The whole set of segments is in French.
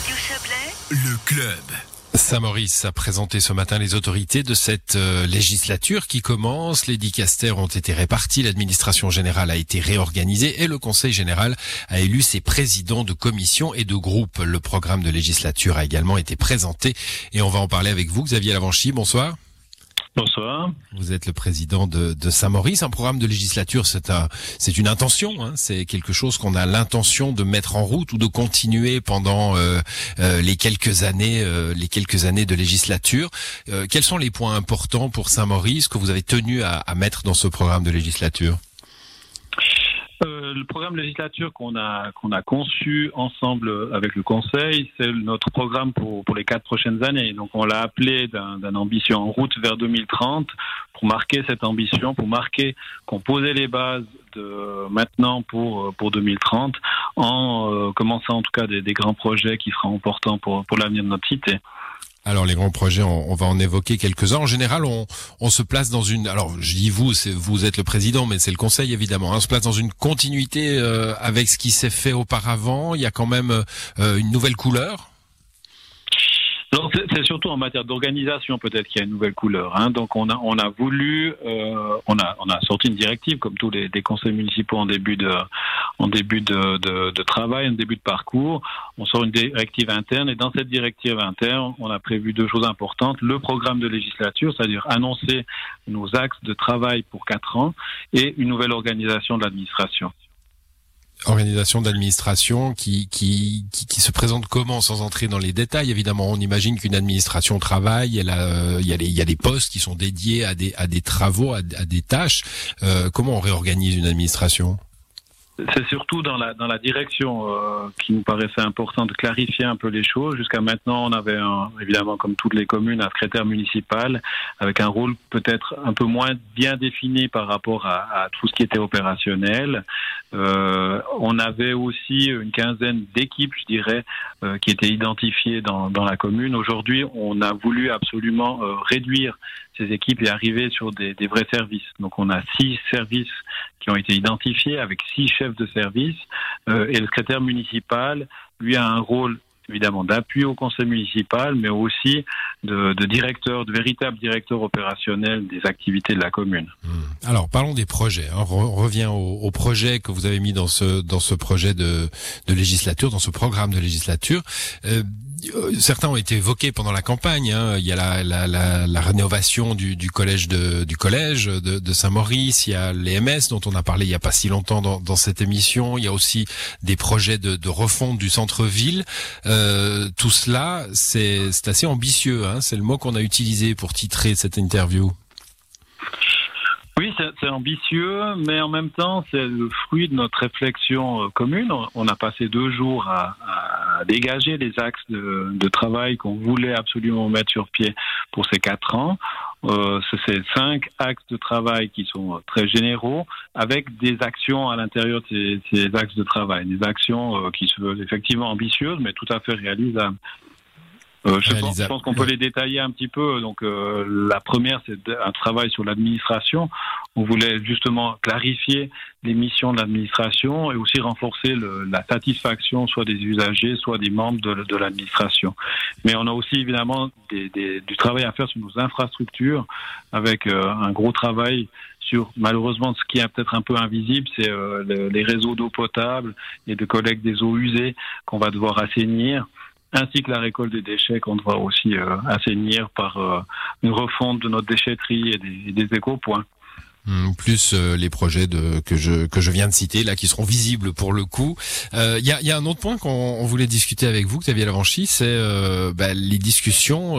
Radio Chablais, Le club. Saint-Maurice a présenté ce matin les autorités de cette euh, législature qui commence. Les dicastères ont été répartis, l'administration générale a été réorganisée et le conseil général a élu ses présidents de commissions et de groupes. Le programme de législature a également été présenté et on va en parler avec vous, Xavier Lavanchy. Bonsoir. Bonsoir. Vous êtes le président de, Saint-Maurice. Un programme de législature, c'est un, c'est une intention. Hein. c'est quelque chose qu'on a l'intention de mettre en route ou de continuer pendant euh, euh, les quelques années, euh, les quelques années de législature. Quels sont les points importants pour Saint-Maurice que vous avez tenu à, mettre dans ce programme de législature? Le programme législature qu'on a qu'on a conçu ensemble avec le Conseil, c'est notre programme pour pour les quatre prochaines années. Donc on l'a appelé d'un ambition en route vers 2030 pour marquer cette ambition, pour marquer qu'on posait les bases de maintenant pour pour 2030 en euh, commençant en tout cas des, des grands projets qui seront importants pour pour l'avenir de notre cité. Alors les grands projets, on, va en évoquer quelques-uns. En général, on, se place dans une. Alors je dis vous, vous êtes le président, mais c'est le conseil évidemment. Hein, on se place dans une continuité euh, avec ce qui s'est fait auparavant. Il y a quand même euh, une nouvelle couleur. C'est surtout en matière d'organisation peut-être qu'il y a une nouvelle couleur. Hein. Donc on a on a voulu euh, on a on a sorti une directive comme tous les, conseils municipaux en début de en début de, de travail, en début de parcours. On sort une directive interne et dans cette directive interne, on a prévu deux choses importantes le programme de législature, c'est-à-dire annoncer nos axes de travail pour quatre ans et une nouvelle organisation de l'administration organisation d'administration qui, qui, qui, se présente comment sans entrer dans les détails évidemment on imagine qu'une administration travaille elle a, euh, il y a les il y a des postes qui sont dédiés à des à des travaux à, des tâches euh, comment on réorganise une administration? C'est surtout dans la dans la direction euh, qui nous paraissait important de clarifier un peu les choses. Jusqu'à maintenant, on avait évidemment, comme toutes les communes, un secrétaire municipal avec un rôle peut-être un peu moins bien défini par rapport à tout ce qui était opérationnel. Euh, on avait aussi une quinzaine d'équipes, je dirais, euh, qui étaient identifiées dans, dans la commune. Aujourd'hui, on a voulu absolument euh, réduire ces équipes et arriver sur des, des, vrais services. Donc on a six services qui ont été identifiés avec six chefs de service euh, et le secrétaire municipal, lui, a un rôle évidemment d'appui au conseil municipal, mais aussi de, de, directeur, de véritable directeur opérationnel des activités de la commune. Alors parlons des projets. Hein. On revient au, au, projet que vous avez mis dans ce dans ce projet de, de législature, dans ce programme de législature. Euh, certains ont été évoqués pendant la campagne. Hein. Il y a la, la, la, la rénovation du, du, collège de, du collège de, de Saint-Maurice. Il y a l'EMS dont on a parlé il n'y a pas si longtemps dans, dans, cette émission. Il y a aussi des projets de, de refonte du centre-ville. Euh, tout cela, c'est assez ambitieux. Hein. C'est le mot qu'on a utilisé pour titrer cette interview. Oui, c'est ambitieux, mais en même temps, c'est le fruit de notre réflexion commune. On a passé deux jours à, dégager les axes de travail qu'on voulait absolument mettre sur pied pour ces quatre ans. Euh, c'est cinq axes de travail qui sont très généraux, avec des actions à l'intérieur de ces, ces, axes de travail, des actions euh, qui sont effectivement ambitieuses, mais tout à fait réalisables. Euh, je, pense, je, pense, qu'on peut les détailler un petit peu. Donc, euh, la première, c'est un travail sur l'administration. On voulait justement clarifier les missions de l'administration et aussi renforcer le, la satisfaction soit des usagers, soit des membres de, de l'administration. Mais on a aussi évidemment des, des, du travail à faire sur nos infrastructures, avec euh, un gros travail sur malheureusement ce qui est peut-être un peu invisible, c'est euh, le, les réseaux d'eau potable et de collecte des eaux usées qu'on va devoir assainir ainsi que la récolte des déchets qu'on devra aussi euh, assainir par euh, une refonte de notre déchetterie et des, des éco-points. Mmh, plus euh, les projets de, que je que je viens de citer là qui seront visibles pour le coup. Il euh, y, a, y, a, un autre point qu'on voulait discuter avec vous, Xavier Lavanchy, c'est euh, bah, les discussions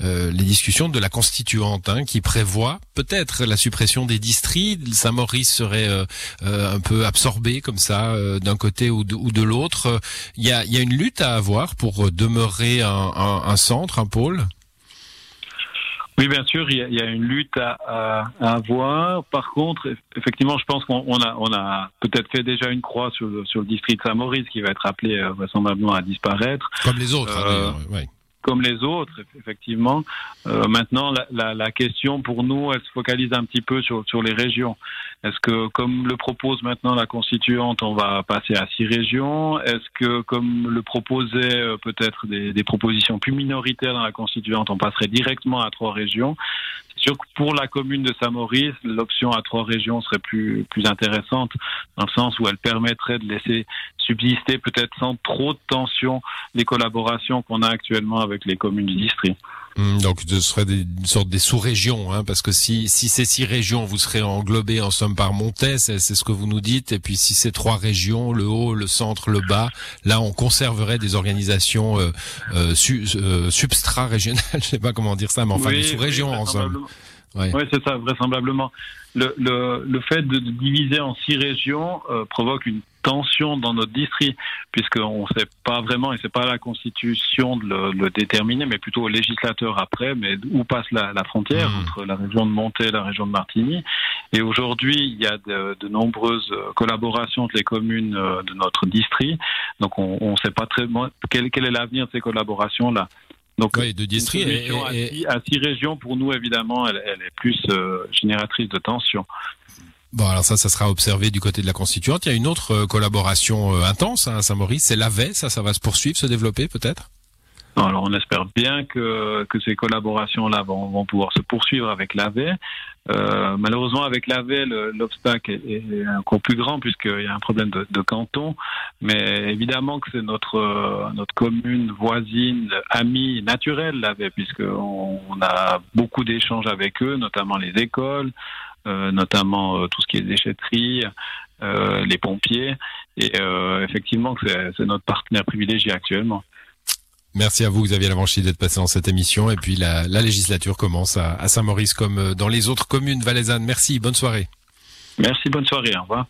les discussions de la constituante hein, qui prévoit peut-être la suppression des districts. Saint-Maurice serait un peu absorbé comme ça d'un côté ou de, ou de l'autre. Il y a, y a une lutte à avoir pour demeurer un, un, un centre, un pôle? Oui, bien sûr, il y a, il y a une lutte à, à, à, avoir. Par contre, effectivement, je pense qu'on a, on a peut-être fait déjà une croix sur, sur le district Saint-Maurice qui va être appelé euh, vraisemblablement à disparaître. Comme les autres, euh, hein, ouais. Comme les autres, effectivement. Euh, maintenant, la, la, la, question pour nous, elle se focalise un petit peu sur, sur les régions. Est-ce que, comme le propose maintenant la constituante, on va passer à six régions? Est-ce que, comme le proposait euh, peut-être des, des, propositions plus minoritaires dans la constituante, on passerait directement à trois régions? Pour la commune de Saint-Maurice, l'option à trois régions serait plus, plus intéressante, dans le sens où elle permettrait de laisser subsister peut-être sans trop de tension les collaborations qu'on a actuellement avec les communes du district. Hum, donc ce serait des, une sorte des sous-régions, hein, parce que si, si ces six régions, vous serez englobés en somme par Montaigne, c'est ce que vous nous dites, et puis si c'est trois régions, le haut, le centre, le bas, là on conserverait des organisations euh, euh, su, euh, substra-régionales, je sais pas comment dire ça, mais enfin oui, des sous-régions oui, en somme. Oui, ouais, c'est ça, vraisemblablement. Le, le, le, fait de diviser en six régions euh, provoque une tension dans notre district, puisqu'on ne sait pas vraiment, et c'est pas la Constitution de le, le, déterminer, mais plutôt au législateur après, mais où passe la, la frontière mmh. entre la région de Monté et la région de Martigny. Et aujourd'hui, il y a de, de, nombreuses collaborations entre les communes euh, de notre district, donc on ne sait pas très bien quel, quel est l'avenir de ces collaborations-là. Donc, oui, de district et, et... À, six, à, six, régions, pour nous, évidemment, elle, elle est plus euh, génératrice de tension. Bon, alors ça, ça sera observé du côté de la constituante. Il y a une autre euh, collaboration euh, intense hein, à Saint-Maurice, c'est l'AVE. Ça, ça va se poursuivre, se développer peut-être? Alors on espère bien que, que ces collaborations-là vont, vont pouvoir se poursuivre avec l'AVE. Euh, malheureusement, avec l'AVE, l'obstacle est, encore plus grand puisqu'il y a un problème de, canton. Mais évidemment que c'est notre, notre commune voisine, amie naturelle, l'AVE, puisqu'on on a beaucoup d'échanges avec eux, notamment les écoles, notamment euh, tout ce qui est déchetterie, euh, les pompiers. Et effectivement, c'est notre partenaire privilégié actuellement. Merci à vous, Xavier Lavanchy, d'être passé dans cette émission. Et puis la, la législature commence à, à Saint-Maurice comme dans les autres communes valaisannes. Merci, bonne soirée. Merci, bonne soirée, au revoir.